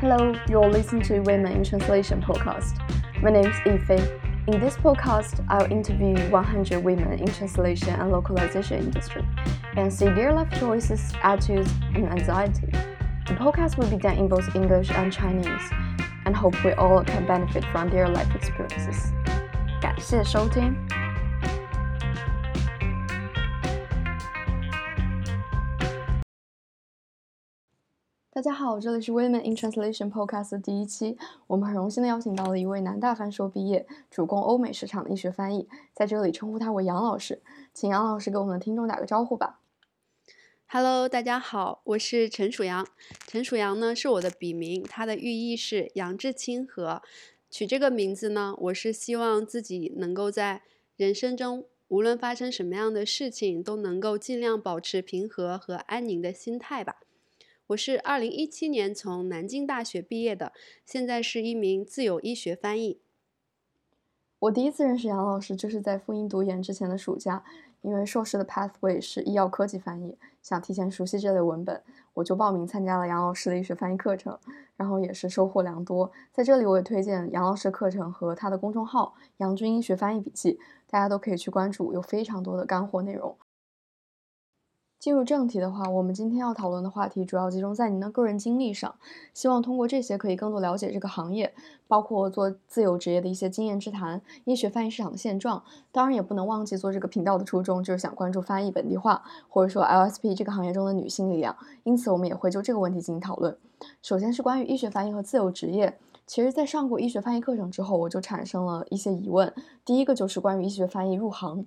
Hello, you're listening to Women in Translation podcast. My name is Ife. In this podcast, I'll interview 100 women in translation and localization industry and see their life choices, attitudes, and anxiety. The podcast will be done in both English and Chinese, and hope we all can benefit from their life experiences. 感谢收听。 大家好，这里是 Women in Translation Podcast 第一期。我们很荣幸的邀请到了一位南大翻硕毕业、主攻欧美市场的医学翻译，在这里称呼他为杨老师。请杨老师给我们的听众打个招呼吧。Hello，大家好，我是陈楚阳。陈楚阳呢是我的笔名，它的寓意是杨志清和。取这个名字呢，我是希望自己能够在人生中，无论发生什么样的事情，都能够尽量保持平和和安宁的心态吧。我是二零一七年从南京大学毕业的，现在是一名自由医学翻译。我第一次认识杨老师就是在复印读研之前的暑假，因为硕士的 pathway 是医药科技翻译，想提前熟悉这类文本，我就报名参加了杨老师的医学翻译课程，然后也是收获良多。在这里我也推荐杨老师课程和他的公众号“杨军医学翻译笔记”，大家都可以去关注，有非常多的干货内容。进入正题的话，我们今天要讨论的话题主要集中在您的个人经历上，希望通过这些可以更多了解这个行业，包括做自由职业的一些经验之谈，医学翻译市场的现状。当然，也不能忘记做这个频道的初衷，就是想关注翻译本地化，或者说 LSP 这个行业中的女性力量。因此，我们也会就这个问题进行讨论。首先是关于医学翻译和自由职业。其实，在上过医学翻译课程之后，我就产生了一些疑问。第一个就是关于医学翻译入行。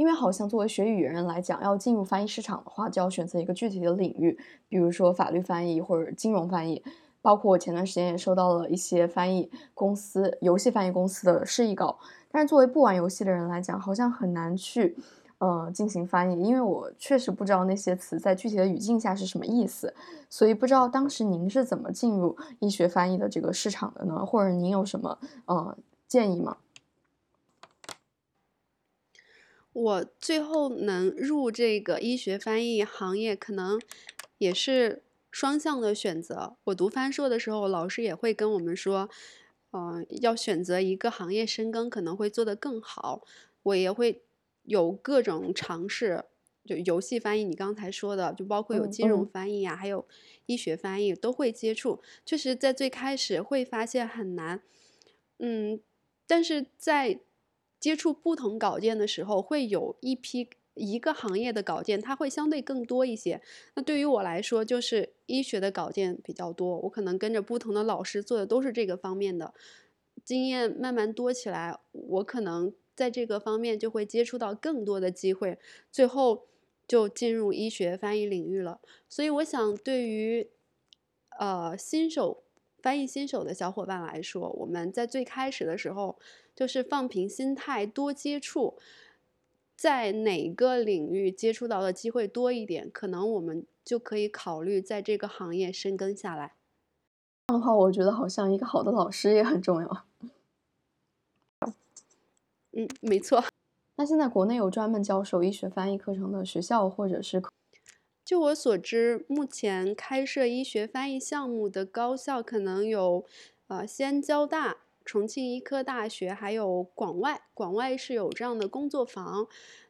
因为好像作为学语言人来讲，要进入翻译市场的话，就要选择一个具体的领域，比如说法律翻译或者金融翻译。包括我前段时间也收到了一些翻译公司、游戏翻译公司的示意稿。但是作为不玩游戏的人来讲，好像很难去，呃，进行翻译，因为我确实不知道那些词在具体的语境下是什么意思。所以不知道当时您是怎么进入医学翻译的这个市场的呢？或者您有什么呃建议吗？我最后能入这个医学翻译行业，可能也是双向的选择。我读翻硕的时候，老师也会跟我们说，嗯，要选择一个行业深耕，可能会做得更好。我也会有各种尝试，就游戏翻译，你刚才说的，就包括有金融翻译啊，还有医学翻译都会接触。确实，在最开始会发现很难，嗯，但是在。接触不同稿件的时候，会有一批一个行业的稿件，它会相对更多一些。那对于我来说，就是医学的稿件比较多，我可能跟着不同的老师做的都是这个方面的，经验慢慢多起来，我可能在这个方面就会接触到更多的机会，最后就进入医学翻译领域了。所以我想，对于呃新手翻译新手的小伙伴来说，我们在最开始的时候。就是放平心态，多接触，在哪个领域接触到的机会多一点，可能我们就可以考虑在这个行业深耕下来。这样的话，我觉得好像一个好的老师也很重要。嗯，没错。那现在国内有专门教授医学翻译课程的学校或者是？就我所知，目前开设医学翻译项目的高校可能有，呃，西安交大。重庆医科大学还有广外，广外是有这样的工作坊。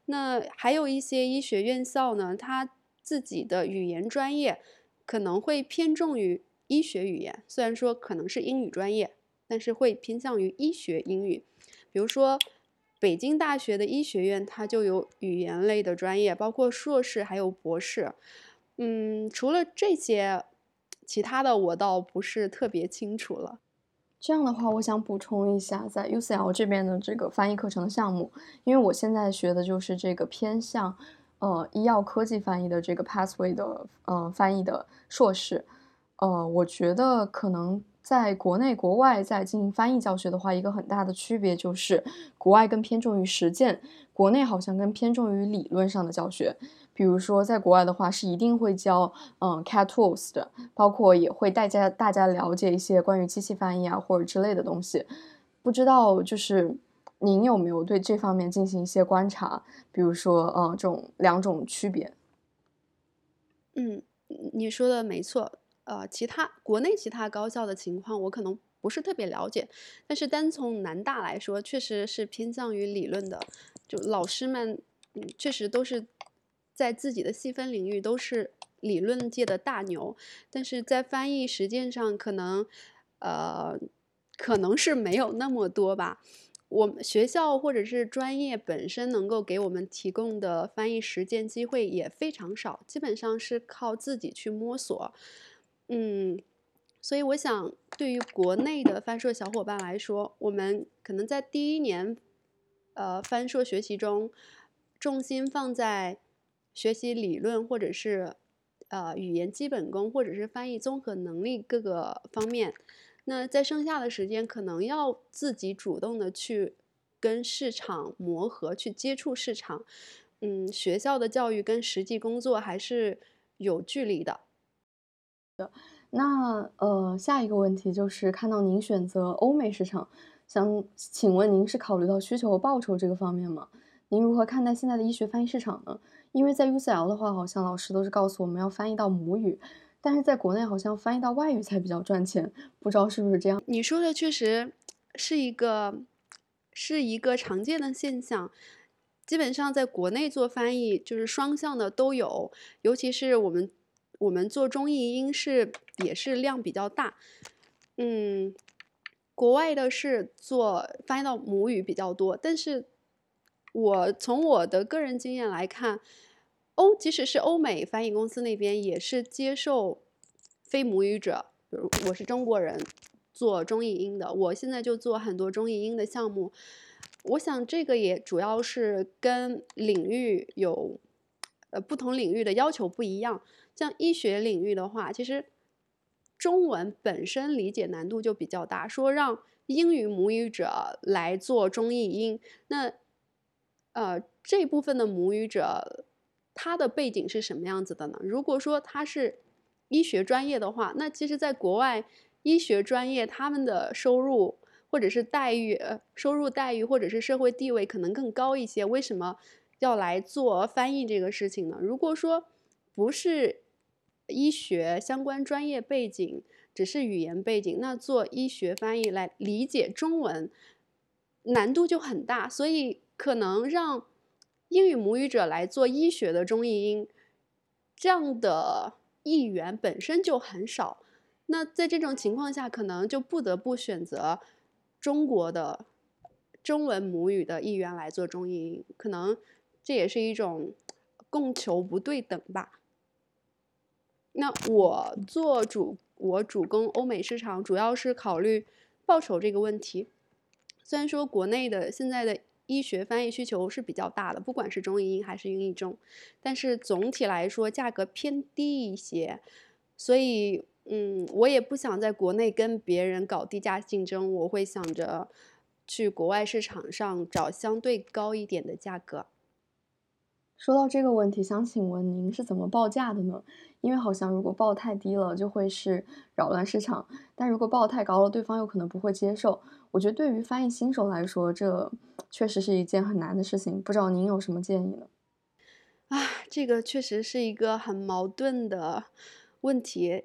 那还有一些医学院校呢，它自己的语言专业可能会偏重于医学语言，虽然说可能是英语专业，但是会偏向于医学英语。比如说北京大学的医学院，它就有语言类的专业，包括硕士还有博士。嗯，除了这些，其他的我倒不是特别清楚了。这样的话，我想补充一下，在 UCL 这边的这个翻译课程的项目，因为我现在学的就是这个偏向，呃，医药科技翻译的这个 pathway 的，呃，翻译的硕士，呃，我觉得可能在国内、国外在进行翻译教学的话，一个很大的区别就是，国外更偏重于实践，国内好像更偏重于理论上的教学。比如说，在国外的话是一定会教嗯 CAT tools 的，包括也会带家大家了解一些关于机器翻译啊或者之类的东西。不知道就是您有没有对这方面进行一些观察？比如说，嗯，这种两种区别。嗯，你说的没错。呃其他国内其他高校的情况，我可能不是特别了解。但是单从南大来说，确实是偏向于理论的，就老师们嗯确实都是在自己的细分领域都是理论界的大牛，但是在翻译实践上可能呃可能是没有那么多吧。我们学校或者是专业本身能够给我们提供的翻译实践机会也非常少，基本上是靠自己去摸索。嗯，所以我想，对于国内的翻硕小伙伴来说，我们可能在第一年，呃，翻硕学习中，重心放在学习理论或者是呃语言基本功或者是翻译综合能力各个方面。那在剩下的时间，可能要自己主动的去跟市场磨合，去接触市场。嗯，学校的教育跟实际工作还是有距离的。那呃，下一个问题就是看到您选择欧美市场，想请问您是考虑到需求和报酬这个方面吗？您如何看待现在的医学翻译市场呢？因为在 UCL 的话，好像老师都是告诉我们要翻译到母语。但是在国内好像翻译到外语才比较赚钱，不知道是不是这样？你说的确实是一个是一个常见的现象，基本上在国内做翻译就是双向的都有，尤其是我们我们做中译英是也是量比较大，嗯，国外的是做翻译到母语比较多，但是我从我的个人经验来看。欧，即使是欧美翻译公司那边也是接受非母语者，比如我是中国人做中译英的，我现在就做很多中译英的项目。我想这个也主要是跟领域有呃不同领域的要求不一样。像医学领域的话，其实中文本身理解难度就比较大，说让英语母语者来做中译英，那呃这部分的母语者。他的背景是什么样子的呢？如果说他是医学专业的话，那其实，在国外医学专业他们的收入或者是待遇，收入待遇或者是社会地位可能更高一些。为什么要来做翻译这个事情呢？如果说不是医学相关专业背景，只是语言背景，那做医学翻译来理解中文难度就很大，所以可能让。英语母语者来做医学的中译英，这样的译员本身就很少。那在这种情况下，可能就不得不选择中国的中文母语的译员来做中译英。可能这也是一种供求不对等吧。那我做主，我主攻欧美市场，主要是考虑报酬这个问题。虽然说国内的现在的。医学翻译需求是比较大的，不管是中译英还是英译中，但是总体来说价格偏低一些，所以嗯，我也不想在国内跟别人搞低价竞争，我会想着去国外市场上找相对高一点的价格。说到这个问题，想请问您是怎么报价的呢？因为好像如果报太低了，就会是扰乱市场；但如果报太高了，对方又可能不会接受。我觉得对于翻译新手来说，这确实是一件很难的事情。不知道您有什么建议呢？啊，这个确实是一个很矛盾的问题，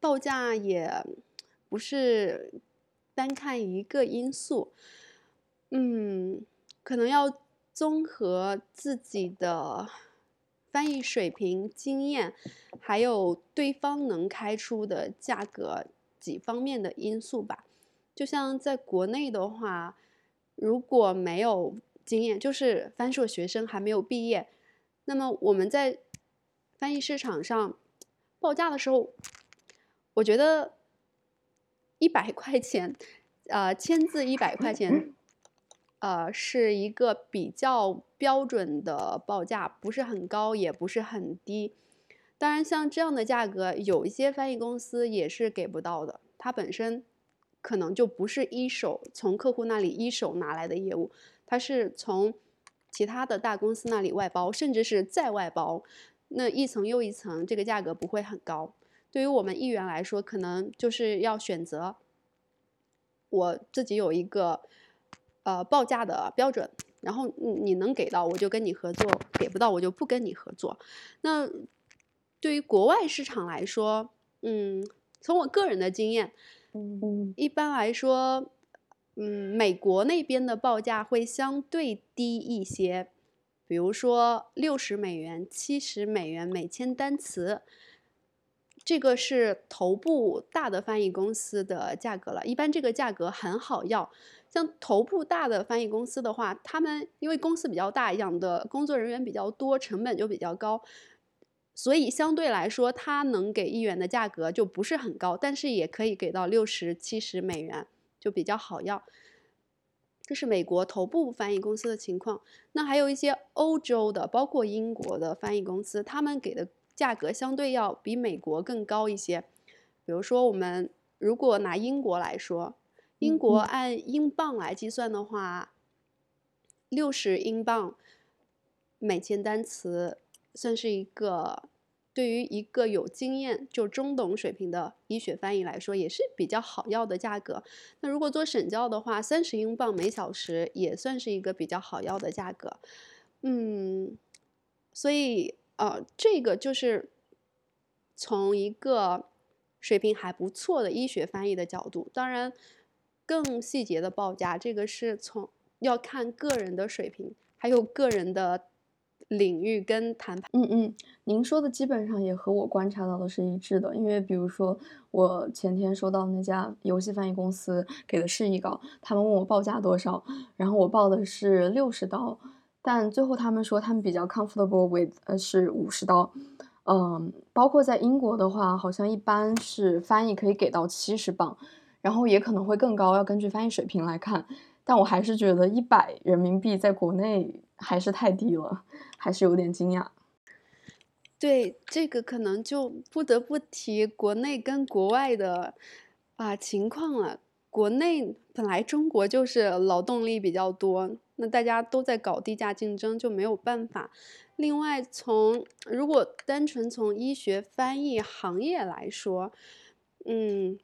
报价也不是单看一个因素，嗯，可能要。综合自己的翻译水平、经验，还有对方能开出的价格几方面的因素吧。就像在国内的话，如果没有经验，就是翻硕学生还没有毕业，那么我们在翻译市场上报价的时候，我觉得一百块钱，呃，签字一百块钱。呃，是一个比较标准的报价，不是很高，也不是很低。当然，像这样的价格，有一些翻译公司也是给不到的。它本身可能就不是一手从客户那里一手拿来的业务，它是从其他的大公司那里外包，甚至是再外包，那一层又一层，这个价格不会很高。对于我们一员来说，可能就是要选择我自己有一个。呃，报价的标准，然后你能给到我就跟你合作，给不到我就不跟你合作。那对于国外市场来说，嗯，从我个人的经验，一般来说，嗯，美国那边的报价会相对低一些，比如说六十美元、七十美元每千单词，这个是头部大的翻译公司的价格了。一般这个价格很好要，像头部大的翻译公司的话，他们因为公司比较大，养的工作人员比较多，成本就比较高。所以相对来说，它能给一元的价格就不是很高，但是也可以给到六十、七十美元，就比较好要。这是美国头部翻译公司的情况。那还有一些欧洲的，包括英国的翻译公司，他们给的价格相对要比美国更高一些。比如说，我们如果拿英国来说，英国嗯按英镑来计算的话，六十英镑每千单词算是一个对于一个有经验就中等水平的医学翻译来说，也是比较好要的价格。那如果做审教的话，三十英镑每小时也算是一个比较好要的价格。嗯，所以呃，这个就是从一个水平还不错的医学翻译的角度，当然更细节的报价，这个是从要看个人的水平，还有个人的领域跟谈判。嗯嗯，您说的基本上也和我观察到的是一致的。因为比如说，我前天收到那家游戏翻译公司给的示意稿，他们问我报价多少，然后我报的是六十刀，但最后他们说他们比较 comfortable with 呃是五十刀。嗯，包括在英国的话，好像一般是翻译可以给到七十磅，然后也可能会更高，要根据翻译水平来看。但我还是觉得一百人民币在国内还是太低了，还是有点惊讶。对，这个可能就不得不提国内跟国外的啊情况了。国内本来中国就是劳动力比较多，那大家都在搞低价竞争，就没有办法。另外从，如果单纯从医学翻译行业来说，嗯，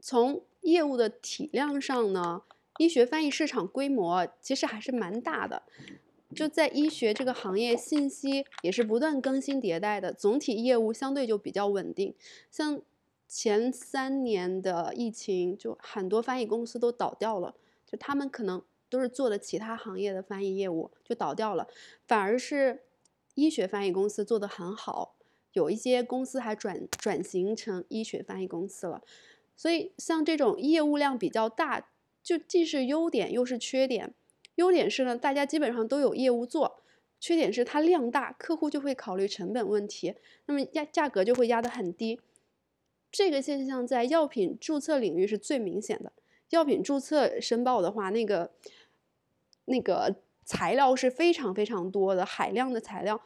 从业务的体量上呢，医学翻译市场规模其实还是蛮大的。就在医学这个行业，信息也是不断更新迭代的，总体业务相对就比较稳定。像前三年的疫情，就很多翻译公司都倒掉了，就他们可能都是做的其他行业的翻译业务就倒掉了，反而是医学翻译公司做得很好，有一些公司还转转型成医学翻译公司了。所以像这种业务量比较大，就既是优点又是缺点。优点是呢，大家基本上都有业务做；缺点是它量大，客户就会考虑成本问题，那么压价格就会压得很低。这个现象在药品注册领域是最明显的。药品注册申报的话，那个那个材料是非常非常多的，海量的材料。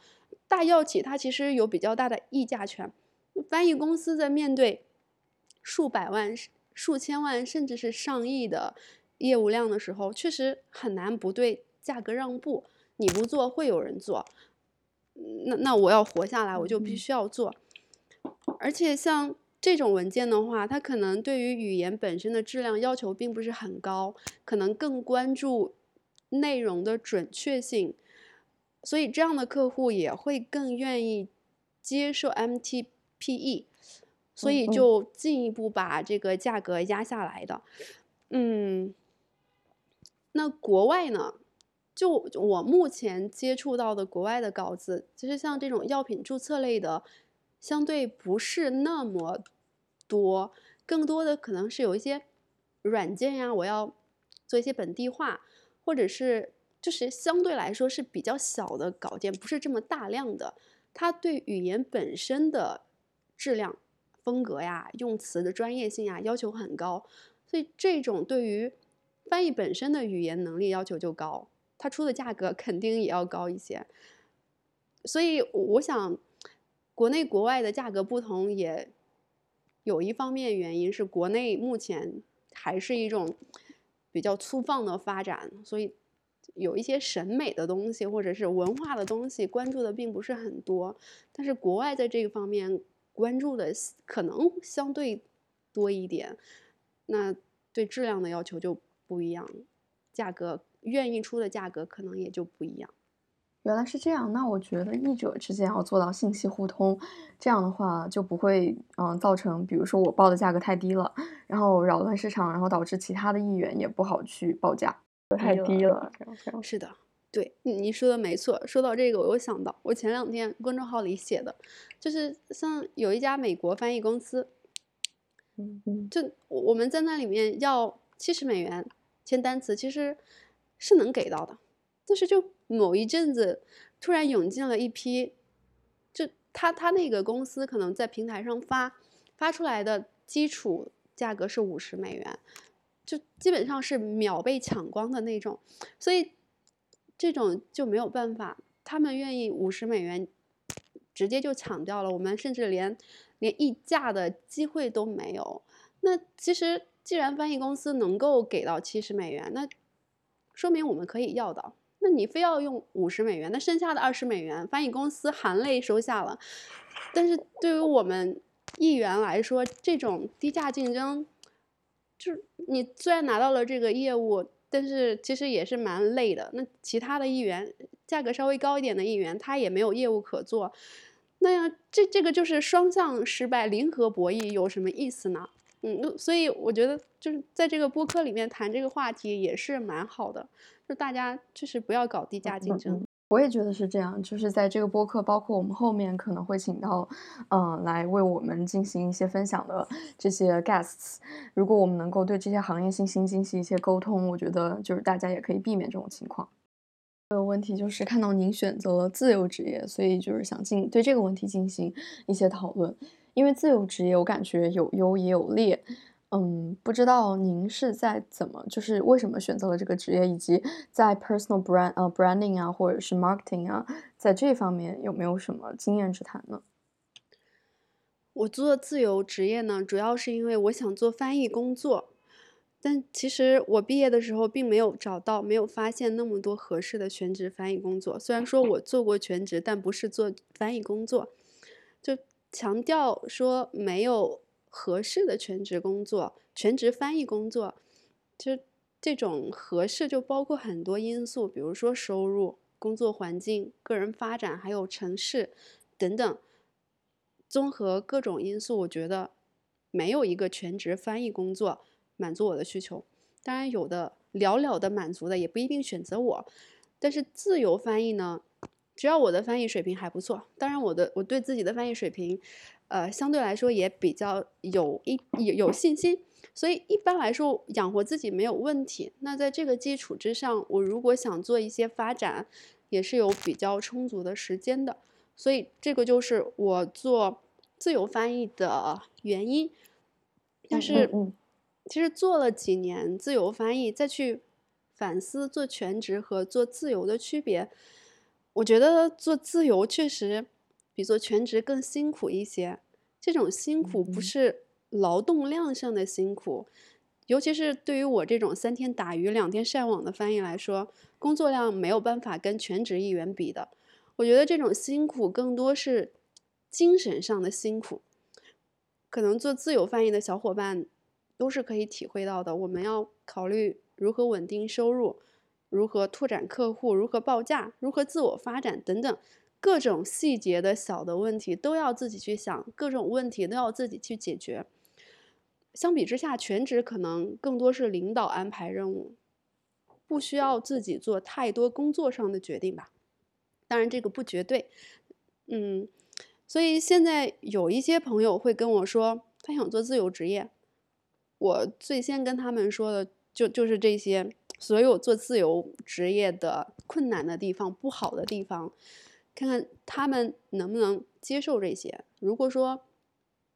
大药企它其实有比较大的议价权，翻译公司在面对数百万、数千万甚至是上亿的。业务量的时候，确实很难不对价格让步。你不做，会有人做。那那我要活下来，我就必须要做。而且像这种文件的话，它可能对于语言本身的质量要求并不是很高，可能更关注内容的准确性。所以这样的客户也会更愿意接受 MTPE，所以就进一步把这个价格压下来的。嗯。那国外呢？就我目前接触到的国外的稿子，其实像这种药品注册类的，相对不是那么多，更多的可能是有一些软件呀，我要做一些本地化，或者是就是相对来说是比较小的稿件，不是这么大量的，它对语言本身的质量、风格呀、用词的专业性呀要求很高，所以这种对于翻译本身的语言能力要求就高，它出的价格肯定也要高一些。所以我想，国内国外的价格不同，也有一方面原因是国内目前还是一种比较粗放的发展，所以有一些审美的东西或者是文化的东西关注的并不是很多。但是国外在这个方面关注的可能相对多一点，那对质量的要求就。不一样，价格愿意出的价格可能也就不一样。原来是这样，那我觉得译者之间要做到信息互通，这样的话就不会嗯造成，比如说我报的价格太低了，然后扰乱市场，然后导致其他的译员也不好去报价，太低了。这样这样是的，对，你说的没错。说到这个，我又想到我前两天公众号里写的，就是像有一家美国翻译公司，嗯嗯，就我们在那里面要七十美元签单词，其实是能给到的，但是就。某一阵子，突然涌进了一批，就他他那个公司可能在平台上发发出来的基础价格是五十美元，就基本上是秒被抢光的那种，所以这种就没有办法，他们愿意五十美元直接就抢掉了，我们甚至连连议价的机会都没有。那其实既然翻译公司能够给到七十美元，那说明我们可以要到。那你非要用五十美元，那剩下的二十美元，翻译公司含泪收下了。但是对于我们议员来说，这种低价竞争，就是你虽然拿到了这个业务，但是其实也是蛮累的。那其他的议员，价格稍微高一点的议员，他也没有业务可做。那样这这个就是双向失败，零和博弈，有什么意思呢？嗯，所以我觉得就是在这个播客里面谈这个话题也是蛮好的。就大家就是不要搞低价竞争，我也觉得是这样。就是在这个播客，包括我们后面可能会请到，嗯，来为我们进行一些分享的这些 guests。如果我们能够对这些行业信息进行一些沟通，我觉得就是大家也可以避免这种情况。这个问题就是看到您选择了自由职业，所以就是想进对这个问题进行一些讨论。因为自由职业，我感觉有优也有劣。嗯，不知道您是在怎么，就是为什么选择了这个职业，以及在 personal brand 呃 branding 啊，或者是 marketing 啊，在这方面有没有什么经验之谈呢？我做自由职业呢，主要是因为我想做翻译工作，但其实我毕业的时候并没有找到，没有发现那么多合适的全职翻译工作。虽然说我做过全职，但不是做翻译工作，就强调说没有。合适的全职工作，全职翻译工作，就这种合适就包括很多因素，比如说收入、工作环境、个人发展，还有城市等等，综合各种因素，我觉得没有一个全职翻译工作满足我的需求。当然，有的寥寥的满足的也不一定选择我，但是自由翻译呢，只要我的翻译水平还不错，当然我的我对自己的翻译水平。呃，相对来说也比较有一有有信心，所以一般来说养活自己没有问题。那在这个基础之上，我如果想做一些发展，也是有比较充足的时间的。所以这个就是我做自由翻译的原因。但是，其实做了几年自由翻译，再去反思做全职和做自由的区别，我觉得做自由确实。比做全职更辛苦一些，这种辛苦不是劳动量上的辛苦，尤其是对于我这种三天打鱼两天晒网的翻译来说，工作量没有办法跟全职译员比的。我觉得这种辛苦更多是精神上的辛苦，可能做自由翻译的小伙伴都是可以体会到的。我们要考虑如何稳定收入，如何拓展客户，如何报价，如何自我发展等等。各种细节的小的问题都要自己去想，各种问题都要自己去解决。相比之下，全职可能更多是领导安排任务，不需要自己做太多工作上的决定吧。当然，这个不绝对。嗯，所以现在有一些朋友会跟我说，他想做自由职业。我最先跟他们说的就就是这些，所有做自由职业的困难的地方、不好的地方。看看他们能不能接受这些。如果说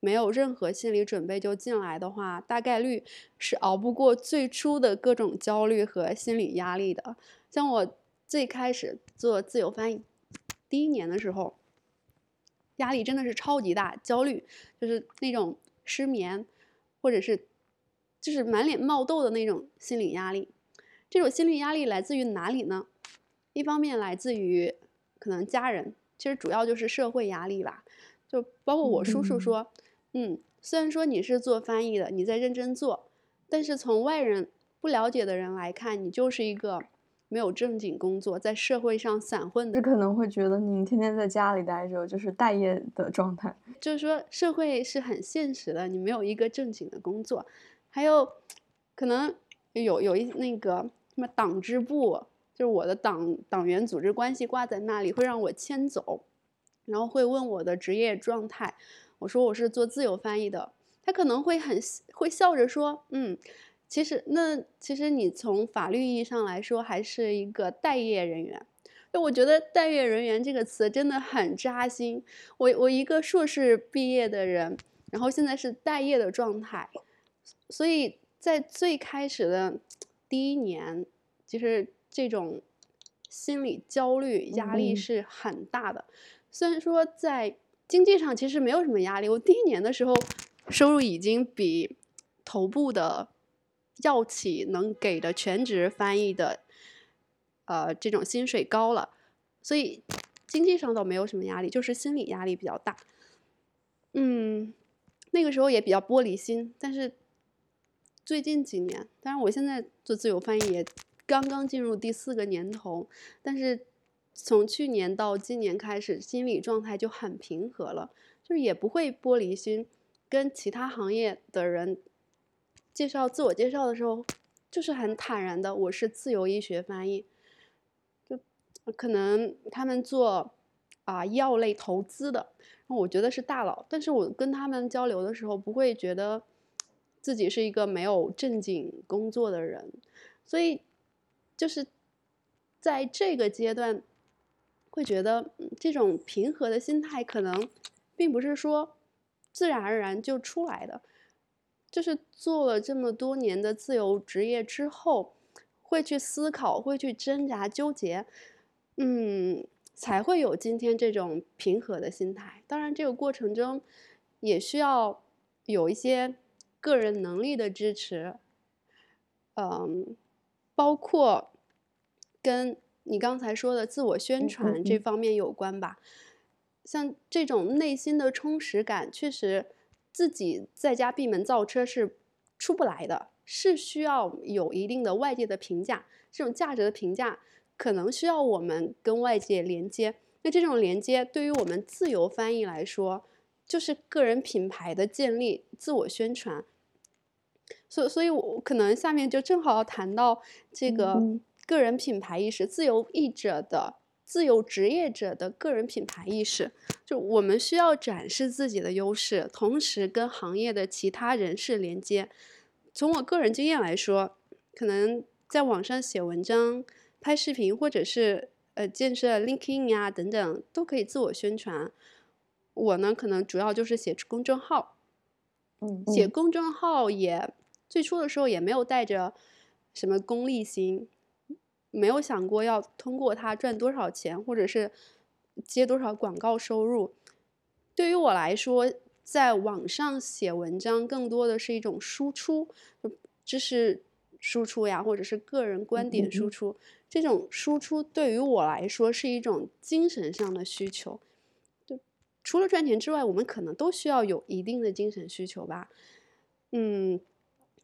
没有任何心理准备就进来的话，大概率是熬不过最初的各种焦虑和心理压力的。像我最开始做自由翻译第一年的时候，压力真的是超级大，焦虑就是那种失眠，或者是就是满脸冒痘的那种心理压力。这种心理压力来自于哪里呢？一方面来自于。可能家人其实主要就是社会压力吧，就包括我叔叔说，嗯，虽然说你是做翻译的，你在认真做，但是从外人不了解的人来看，你就是一个没有正经工作，在社会上散混的，可能会觉得你天天在家里待着，就是待业的状态。就是说，社会是很现实的，你没有一个正经的工作，还有可能有有一那个什么党支部，就是我的党党员组织关系挂在那里，会让我迁走，然后会问我的职业状态，我说我是做自由翻译的，他可能会很会笑着说，嗯。其实，那其实你从法律意义上来说，还是一个待业人员。就我觉得“待业人员”这个词真的很扎心。我我一个硕士毕业的人，然后现在是待业的状态，所以在最开始的第一年，其实这种心理焦虑压力是很大的。虽然说在经济上其实没有什么压力，我第一年的时候收入已经比头部的。药企能给的全职翻译的，呃，这种薪水高了，所以经济上倒没有什么压力，就是心理压力比较大。嗯，那个时候也比较玻璃心，但是最近几年，当然我现在做自由翻译也刚刚进入第四个年头，但是从去年到今年开始，心理状态就很平和了，就是也不会玻璃心，跟其他行业的人。介绍自我介绍的时候，就是很坦然的，我是自由医学翻译。就可能他们做啊药类投资的，我觉得是大佬，但是我跟他们交流的时候，不会觉得自己是一个没有正经工作的人，所以就是在这个阶段，会觉得这种平和的心态可能并不是说自然而然就出来的。就是做了这么多年的自由职业之后，会去思考，会去挣扎纠结，嗯，才会有今天这种平和的心态。当然，这个过程中也需要有一些个人能力的支持，嗯，包括跟你刚才说的自我宣传这方面有关吧。像这种内心的充实感，确实。自己在家闭门造车是出不来的，是需要有一定的外界的评价，这种价值的评价可能需要我们跟外界连接。那这种连接对于我们自由翻译来说，就是个人品牌的建立、自我宣传。所所以，我可能下面就正好要谈到这个个人品牌意识，自由译者的。自由职业者的个人品牌意识，就我们需要展示自己的优势，同时跟行业的其他人士连接。从我个人经验来说，可能在网上写文章、拍视频，或者是呃建设 LinkedIn 呀等等，都可以自我宣传。我呢，可能主要就是写公众号。嗯，写公众号也最初的时候也没有带着什么功利心。没有想过要通过它赚多少钱，或者是接多少广告收入。对于我来说，在网上写文章更多的是一种输出，知识输出呀，或者是个人观点输出。这种输出对于我来说是一种精神上的需求。就除了赚钱之外，我们可能都需要有一定的精神需求吧。嗯，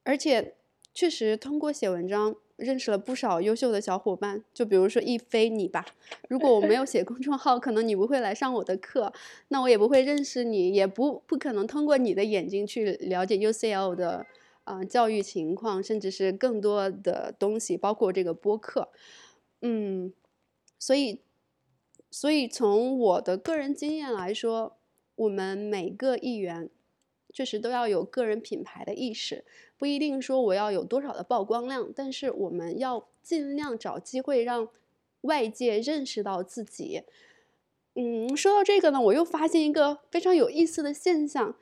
而且确实通过写文章。认识了不少优秀的小伙伴，就比如说一飞你吧。如果我没有写公众号，可能你不会来上我的课，那我也不会认识你，也不不可能通过你的眼睛去了解 UCL 的啊教育情况，甚至是更多的东西，包括这个播客。嗯，所以，所以从我的个人经验来说，我们每个议员。确实都要有个人品牌的意识，不一定说我要有多少的曝光量，但是我们要尽量找机会让外界认识到自己。嗯，说到这个呢，我又发现一个非常有意思的现象：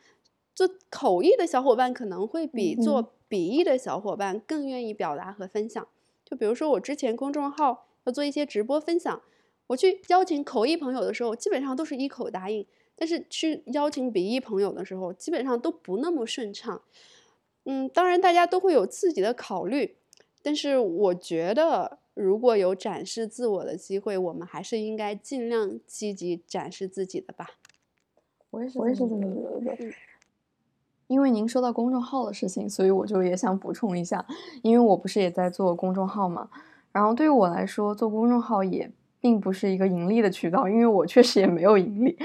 做口译的小伙伴可能会比做笔译的小伙伴更愿意表达和分享。就比如说我之前公众号要做一些直播分享，我去邀请口译朋友的时候，基本上都是一口答应。但是去邀请笔译朋友的时候，基本上都不那么顺畅。嗯，当然大家都会有自己的考虑，但是我觉得如果有展示自我的机会，我们还是应该尽量积极展示自己的吧。我也是，我也是这么觉得。因为您说到公众号的事情，所以我就也想补充一下，因为我不是也在做公众号嘛。然后对于我来说，做公众号也并不是一个盈利的渠道，因为我确实也没有盈利。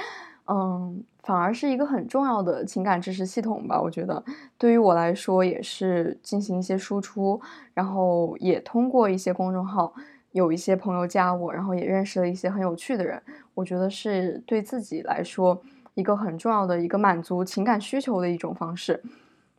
嗯，反而是一个很重要的情感支持系统吧。我觉得对于我来说，也是进行一些输出，然后也通过一些公众号，有一些朋友加我，然后也认识了一些很有趣的人。我觉得是对自己来说一个很重要的一个满足情感需求的一种方式。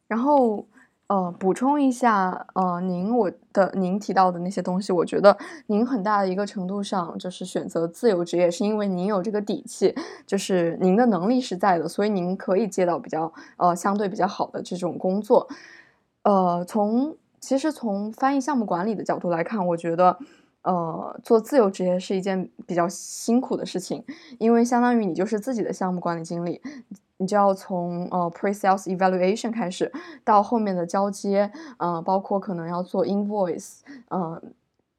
然后。呃，补充一下，呃，您我的您提到的那些东西，我觉得您很大的一个程度上就是选择自由职业，是因为您有这个底气，就是您的能力是在的，所以您可以接到比较呃相对比较好的这种工作。呃，从其实从翻译项目管理的角度来看，我觉得呃做自由职业是一件比较辛苦的事情，因为相当于你就是自己的项目管理经理。你就要从呃 pre-sales evaluation 开始，到后面的交接，呃，包括可能要做 invoice，呃，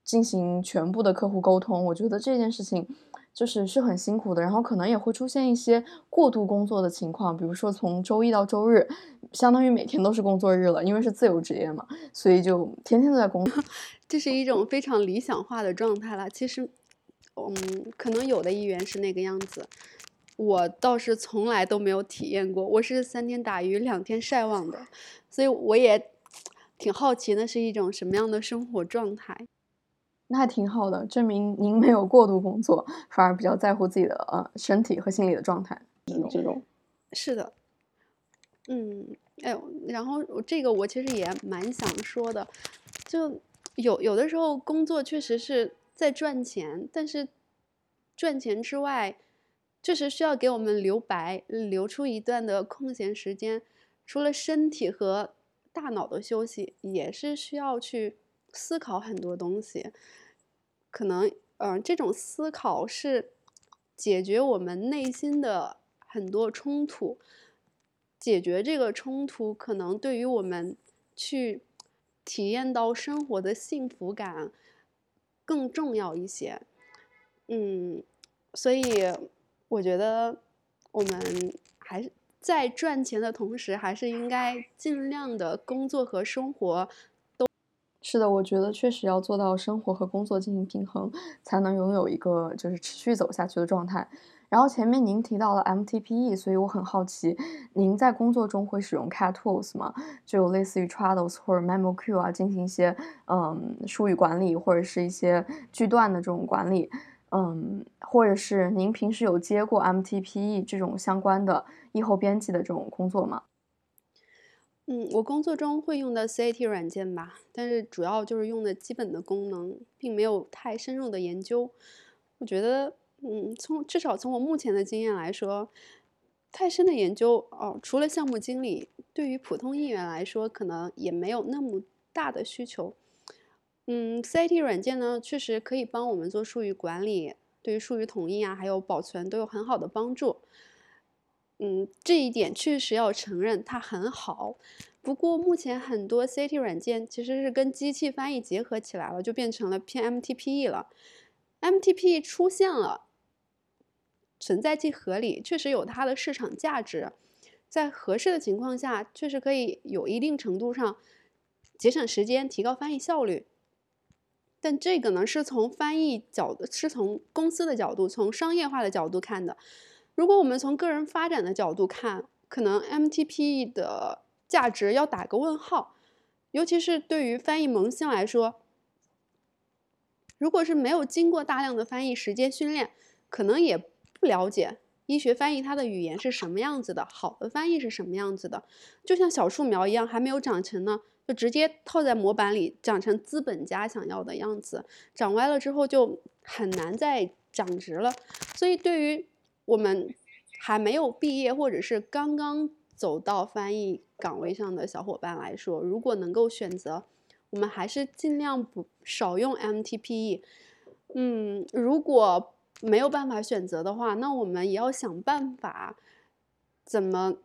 进行全部的客户沟通。我觉得这件事情就是是很辛苦的，然后可能也会出现一些过度工作的情况，比如说从周一到周日，相当于每天都是工作日了，因为是自由职业嘛，所以就天天都在工作。这是一种非常理想化的状态了。其实，嗯，可能有的议员是那个样子。我倒是从来都没有体验过，我是三天打鱼两天晒网的，所以我也挺好奇那是一种什么样的生活状态。那还挺好的，证明您没有过度工作，反而比较在乎自己的呃身体和心理的状态。这种是的，嗯，哎呦，然后这个我其实也蛮想说的，就有有的时候工作确实是在赚钱，但是赚钱之外。确实需要给我们留白，留出一段的空闲时间。除了身体和大脑的休息，也是需要去思考很多东西。可能，嗯，这种思考是解决我们内心的很多冲突。解决这个冲突，可能对于我们去体验到生活的幸福感更重要一些。嗯，所以。我觉得我们还是在赚钱的同时，还是应该尽量的工作和生活都。是的，我觉得确实要做到生活和工作进行平衡，才能拥有一个就是持续走下去的状态。然后前面您提到了 MTPE，所以我很好奇，您在工作中会使用 CAT tools 吗？就类似于 Trados 或者 MemoQ 啊，进行一些嗯术语管理或者是一些句段的这种管理。嗯，或者是您平时有接过 MTPE 这种相关的译后编辑的这种工作吗？嗯，我工作中会用的 CAT 软件吧，但是主要就是用的基本的功能，并没有太深入的研究。我觉得，嗯，从至少从我目前的经验来说，太深的研究哦，除了项目经理，对于普通译员来说，可能也没有那么大的需求。嗯，CIT 软件呢，确实可以帮我们做术语管理，对于术语统一啊，还有保存都有很好的帮助。嗯，这一点确实要承认它很好。不过目前很多 CIT 软件其实是跟机器翻译结合起来了，就变成了偏 MTPE 了。MTPE 出现了，存在即合理，确实有它的市场价值，在合适的情况下，确实可以有一定程度上节省时间，提高翻译效率。但这个呢，是从翻译角度，是从公司的角度，从商业化的角度看的。如果我们从个人发展的角度看，可能 MTP 的价值要打个问号。尤其是对于翻译萌新来说，如果是没有经过大量的翻译时间训练，可能也不了解医学翻译它的语言是什么样子的，好的翻译是什么样子的。就像小树苗一样，还没有长成呢。就直接套在模板里，长成资本家想要的样子，长歪了之后就很难再长直了。所以，对于我们还没有毕业或者是刚刚走到翻译岗位上的小伙伴来说，如果能够选择，我们还是尽量不少用 MTPE。嗯，如果没有办法选择的话，那我们也要想办法，怎么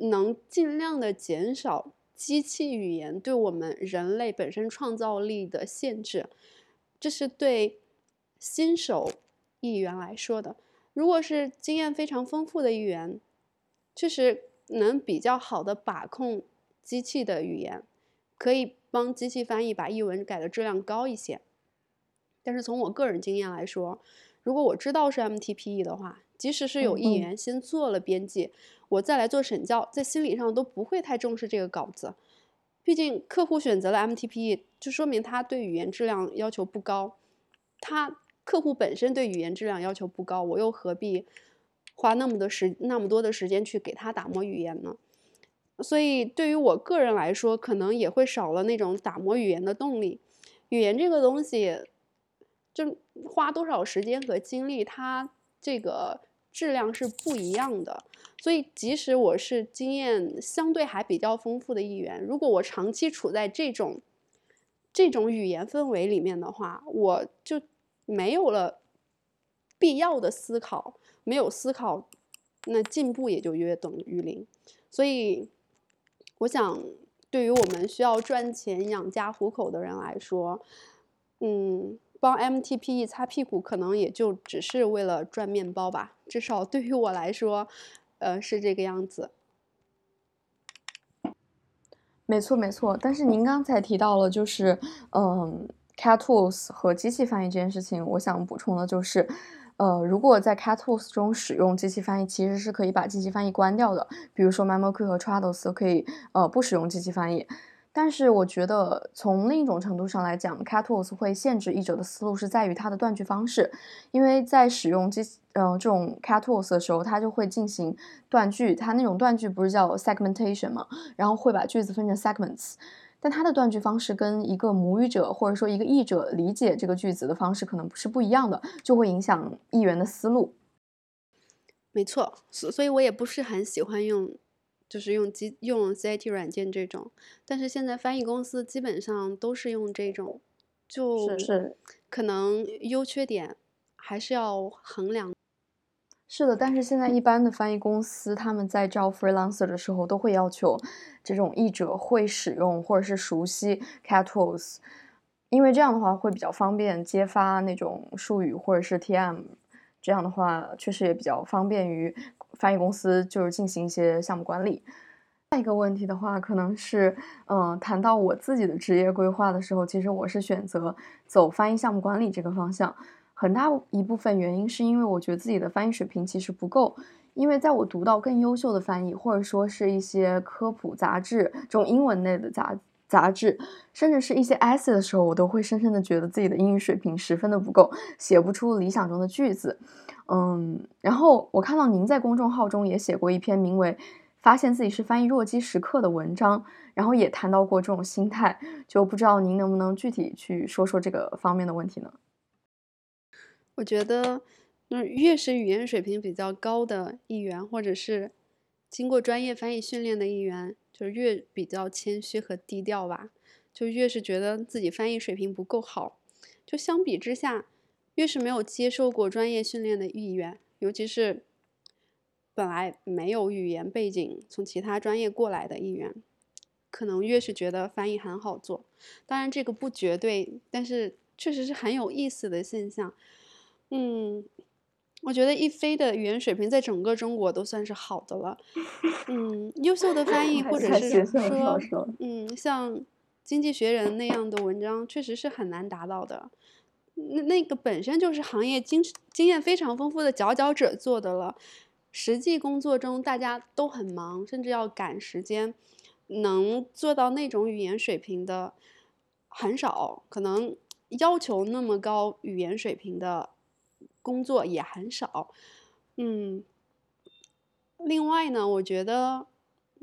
能尽量的减少。机器语言对我们人类本身创造力的限制，这是对新手译员来说的。如果是经验非常丰富的译员，确实能比较好的把控机器的语言，可以帮机器翻译把译文改的质量高一些。但是从我个人经验来说，如果我知道是 MTPE 的话，即使是有译员先做了编辑，我再来做审校，在心理上都不会太重视这个稿子。毕竟客户选择了 MTPE，就说明他对语言质量要求不高。他客户本身对语言质量要求不高，我又何必花那么多时那么多的时间去给他打磨语言呢？所以对于我个人来说，可能也会少了那种打磨语言的动力。语言这个东西，就花多少时间和精力，它这个质量是不一样的。所以，即使我是经验相对还比较丰富的一员，如果我长期处在这种这种语言氛围里面的话，我就没有了必要的思考，没有思考，那进步也就约等于零。所以，我想，对于我们需要赚钱养家糊口的人来说，嗯。帮 MTPE 擦屁股，可能也就只是为了赚面包吧。至少对于我来说，呃，是这个样子。没错，没错。但是您刚才提到了，就是嗯，Cat Tools 和机器翻译这件事情，我想补充的就是，呃，如果在 Cat Tools 中使用机器翻译，其实是可以把机器翻译关掉的。比如说 MemoQ 和 Trados 可以呃不使用机器翻译。但是我觉得，从另一种程度上来讲，Catools 会限制译者的思路，是在于它的断句方式。因为在使用这嗯这种 Catools 的时候，它就会进行断句，它那种断句不是叫 segmentation 吗？然后会把句子分成 segments，但它的断句方式跟一个母语者或者说一个译者理解这个句子的方式可能不是不一样的，就会影响译员的思路。没错，所所以，我也不是很喜欢用。就是用机用 CIT 软件这种，但是现在翻译公司基本上都是用这种，就是可能优缺点还是要衡量。是的，但是现在一般的翻译公司他们在招 freelancer 的时候都会要求这种译者会使用或者是熟悉 Cat Tools，因为这样的话会比较方便揭发那种术语或者是 TM，这样的话确实也比较方便于。翻译公司就是进行一些项目管理。下一个问题的话，可能是，嗯，谈到我自己的职业规划的时候，其实我是选择走翻译项目管理这个方向。很大一部分原因是因为我觉得自己的翻译水平其实不够。因为在我读到更优秀的翻译，或者说是一些科普杂志这种英文类的杂杂志，甚至是一些 essay 的时候，我都会深深的觉得自己的英语水平十分的不够，写不出理想中的句子。嗯，然后我看到您在公众号中也写过一篇名为《发现自己是翻译弱鸡时刻》的文章，然后也谈到过这种心态，就不知道您能不能具体去说说这个方面的问题呢？我觉得，那越是语言水平比较高的译员，或者是经过专业翻译训练的译员，就越比较谦虚和低调吧，就越是觉得自己翻译水平不够好，就相比之下。越是没有接受过专业训练的译员，尤其是本来没有语言背景、从其他专业过来的译员，可能越是觉得翻译很好做。当然，这个不绝对，但是确实是很有意思的现象。嗯，我觉得一飞的语言水平在整个中国都算是好的了。嗯，优秀的翻译 或者是说，嗯，像《经济学人》那样的文章，确实是很难达到的。那那个本身就是行业经经验非常丰富的佼佼者做的了，实际工作中大家都很忙，甚至要赶时间，能做到那种语言水平的很少，可能要求那么高语言水平的工作也很少。嗯，另外呢，我觉得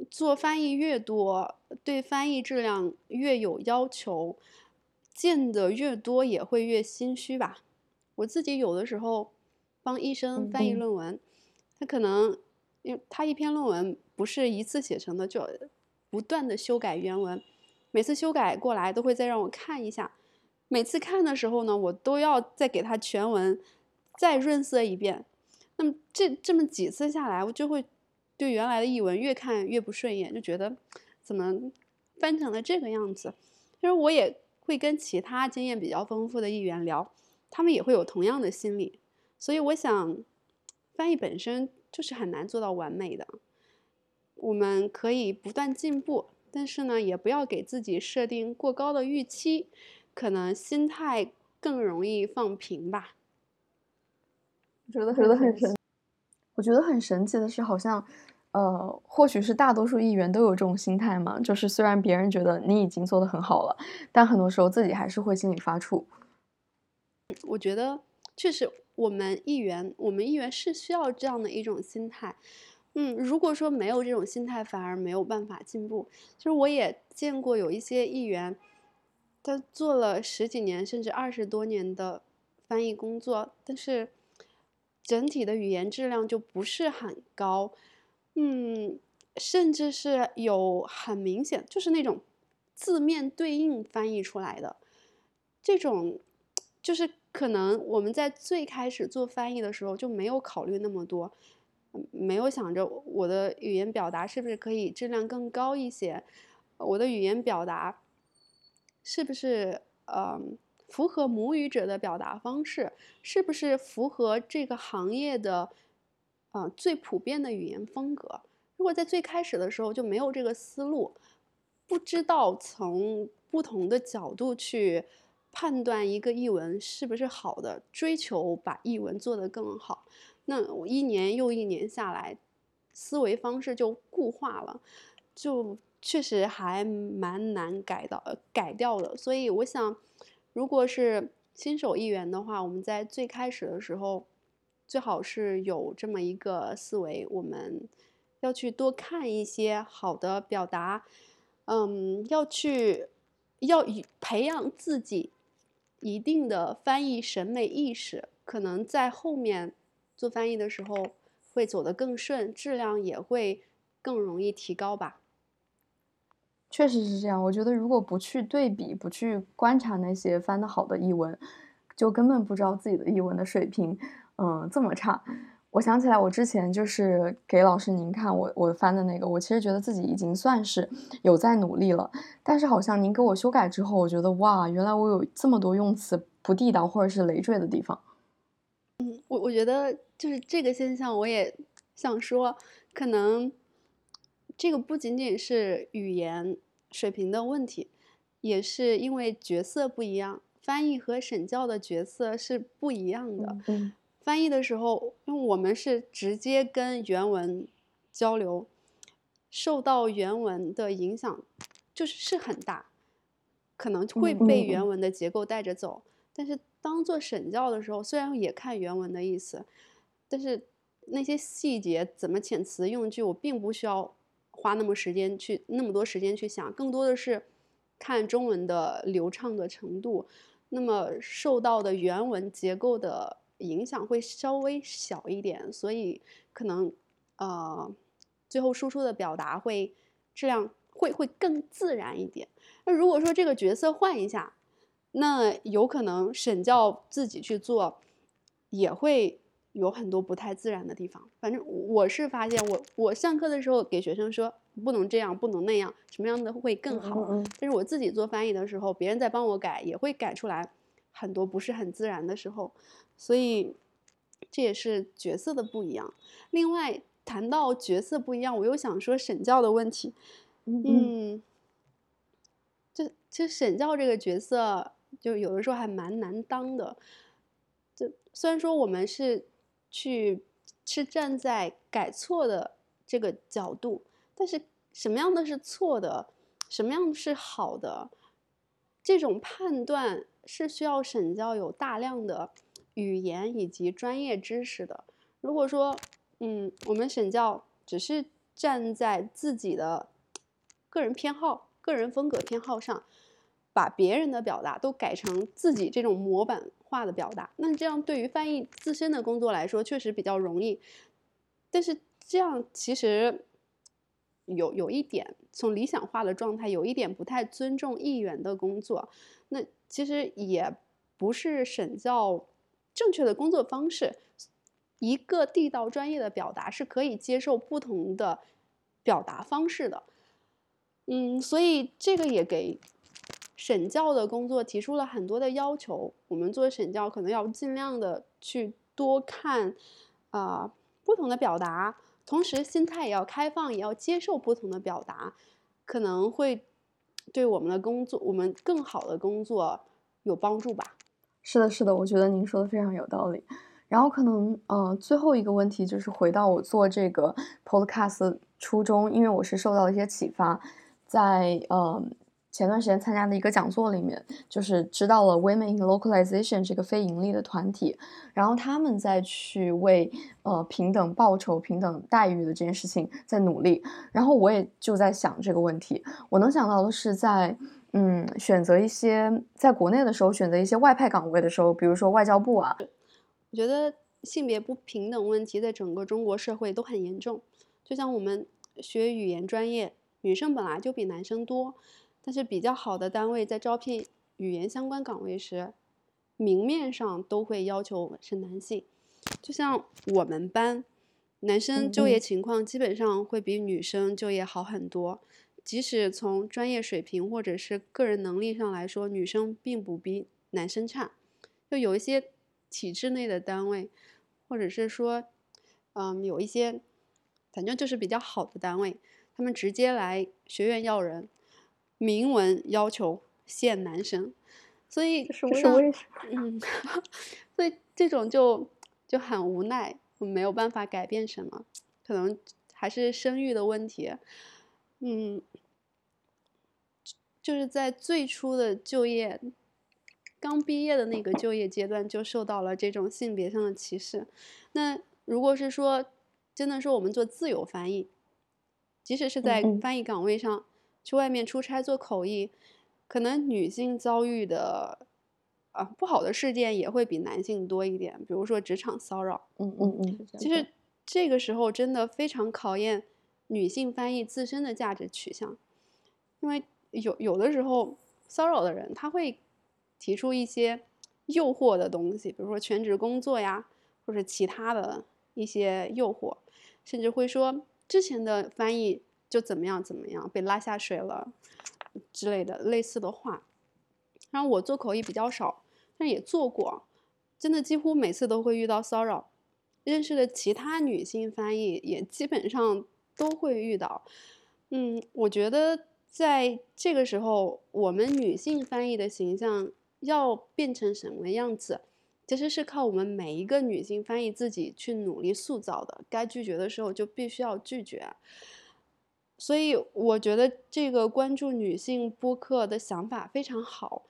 做翻译越多，对翻译质量越有要求。见的越多也会越心虚吧。我自己有的时候帮医生翻译论文，他可能因为他一篇论文不是一次写成的，就不断的修改原文，每次修改过来都会再让我看一下。每次看的时候呢，我都要再给他全文再润色一遍。那么这这么几次下来，我就会对原来的译文越看越不顺眼，就觉得怎么翻成了这个样子。其实我也。会跟其他经验比较丰富的议员聊，他们也会有同样的心理，所以我想，翻译本身就是很难做到完美的。我们可以不断进步，但是呢，也不要给自己设定过高的预期，可能心态更容易放平吧。我觉得觉得很神，我觉得很神奇的是，好像，呃，或许是大多数议员都有这种心态嘛，就是虽然别人觉得你已经做得很好了，但很多时候自己还是会心里发怵。我觉得确实，我们议员，我们议员是需要这样的一种心态。嗯，如果说没有这种心态，反而没有办法进步。其实我也见过有一些议员，他做了十几年甚至二十多年的翻译工作，但是整体的语言质量就不是很高。嗯，甚至是有很明显就是那种字面对应翻译出来的这种，就是可能我们在最开始做翻译的时候就没有考虑那么多。没有想着我的语言表达是不是可以质量更高一些，我的语言表达是不是呃符合母语者的表达方式，是不是符合这个行业的啊最普遍的语言风格？如果在最开始的时候就没有这个思路，不知道从不同的角度去判断一个译文是不是好的，追求把译文做得更好。那我一年又一年下来，思维方式就固化了，就确实还蛮难改到改掉的。所以我想，如果是新手译员的话，我们在最开始的时候，最好是有这么一个思维，我们要去多看一些好的表达，嗯，要去要培养自己一定的翻译审美意识，可能在后面。做翻译的时候会走得更顺，质量也会更容易提高吧。确实是这样，我觉得如果不去对比，不去观察那些翻得好的译文，就根本不知道自己的译文的水平，嗯，这么差。我想起来，我之前就是给老师您看我我翻的那个，我其实觉得自己已经算是有在努力了，但是好像您给我修改之后，我觉得哇，原来我有这么多用词不地道或者是累赘的地方。嗯，我我觉得。就是这个现象，我也想说，可能这个不仅仅是语言水平的问题，也是因为角色不一样，翻译和审教的角色是不一样的。翻译的时候，因为我们是直接跟原文交流，受到原文的影响就是是很大，可能会被原文的结构带着走。但是当做审教的时候，虽然也看原文的意思。但是那些细节怎么遣词用句，我并不需要花那么时间去那么多时间去想，更多的是看中文的流畅的程度，那么受到的原文结构的影响会稍微小一点，所以可能呃最后输出的表达会质量会会更自然一点。那如果说这个角色换一下，那有可能沈教自己去做也会。有很多不太自然的地方，反正我是发现，我我上课的时候给学生说不能这样，不能那样，什么样的会更好。但是我自己做翻译的时候，别人在帮我改，也会改出来很多不是很自然的时候，所以这也是角色的不一样。另外谈到角色不一样，我又想说沈教的问题。嗯，就其实审教这个角色，就有的时候还蛮难当的。就虽然说我们是。去是站在改错的这个角度，但是什么样的是错的，什么样是好的，这种判断是需要审教有大量的语言以及专业知识的。如果说，嗯，我们审教只是站在自己的个人偏好、个人风格偏好上。把别人的表达都改成自己这种模板化的表达，那这样对于翻译自身的工作来说确实比较容易。但是这样其实有有一点，从理想化的状态有一点不太尊重议员的工作。那其实也不是审教正确的工作方式。一个地道专业的表达是可以接受不同的表达方式的。嗯，所以这个也给。审教的工作提出了很多的要求，我们做审教可能要尽量的去多看，啊不同的表达，同时心态也要开放，也要接受不同的表达，可能会对我们的工作，我们更好的工作有帮助吧。是的，是的，我觉得您说的非常有道理。然后可能，呃，最后一个问题就是回到我做这个 podcast 初衷，因为我是受到了一些启发，在呃前段时间参加的一个讲座里面，就是知道了 Women in Localization 这个非盈利的团体，然后他们在去为呃平等报酬、平等待遇的这件事情在努力。然后我也就在想这个问题，我能想到的是在嗯选择一些在国内的时候选择一些外派岗位的时候，比如说外交部啊。我觉得性别不平等问题在整个中国社会都很严重。就像我们学语言专业，女生本来就比男生多，但是比较好的单位在招聘语言相关岗位时，明面上都会要求是男性。就像我们班，男生就业情况基本上会比女生就业好很多。即使从专业水平或者是个人能力上来说，女生并不比男生差。就有一些。体制内的单位，或者是说，嗯，有一些，反正就是比较好的单位，他们直接来学院要人，明文要求限男生，所以这是为什么？嗯，所以这种就就很无奈，没有办法改变什么，可能还是生育的问题，嗯，就是在最初的就业。刚毕业的那个就业阶段就受到了这种性别上的歧视。那如果是说，真的说我们做自由翻译，即使是在翻译岗位上去外面出差做口译，可能女性遭遇的啊不好的事件也会比男性多一点。比如说职场骚扰，嗯嗯嗯，其实这个时候真的非常考验女性翻译自身的价值取向，因为有有的时候骚扰的人他会。提出一些诱惑的东西，比如说全职工作呀，或者其他的一些诱惑，甚至会说之前的翻译就怎么样怎么样被拉下水了之类的类似的话。然后我做口译比较少，但也做过，真的几乎每次都会遇到骚扰。认识的其他女性翻译也基本上都会遇到。嗯，我觉得在这个时候，我们女性翻译的形象。要变成什么样子，其实是靠我们每一个女性翻译自己去努力塑造的。该拒绝的时候就必须要拒绝。所以我觉得这个关注女性播客的想法非常好。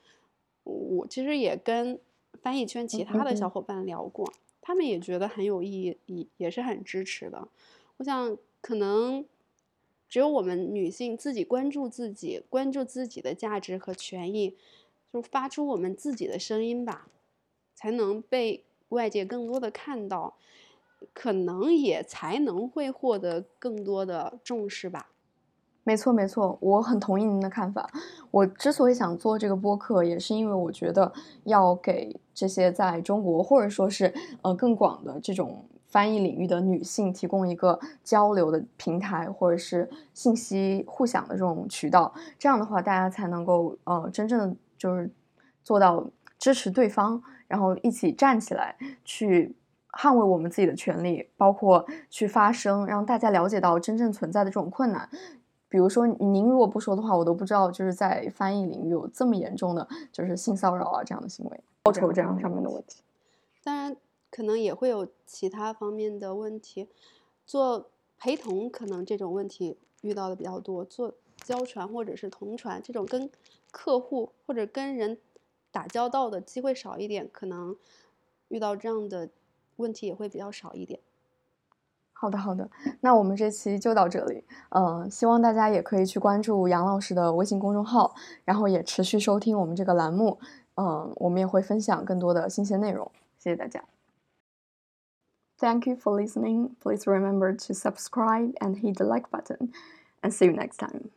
我其实也跟翻译圈其他的小伙伴聊过，他们也觉得很有意义，也也是很支持的。我想，可能只有我们女性自己关注自己，关注自己的价值和权益。就发出我们自己的声音吧，才能被外界更多的看到，可能也才能会获得更多的重视吧。没错，没错，我很同意您的看法。我之所以想做这个播客，也是因为我觉得要给这些在中国或者说是呃更广的这种翻译领域的女性提供一个交流的平台，或者是信息互享的这种渠道。这样的话，大家才能够呃真正的。就是做到支持对方，然后一起站起来去捍卫我们自己的权利，包括去发声，让大家了解到真正存在的这种困难。比如说，您如果不说的话，我都不知道，就是在翻译领域有这么严重的就是性骚扰啊这样的行为，报酬这样上面的问题。当然，可能也会有其他方面的问题。做陪同，可能这种问题遇到的比较多；做交传或者是同传这种跟。客户或者跟人打交道的机会少一点，可能遇到这样的问题也会比较少一点。好的，好的，那我们这期就到这里。嗯，希望大家也可以去关注杨老师的微信公众号，然后也持续收听我们这个栏目。嗯，我们也会分享更多的新鲜内容。谢谢大家。Thank you for listening. Please remember to subscribe and hit the like button. And see you next time.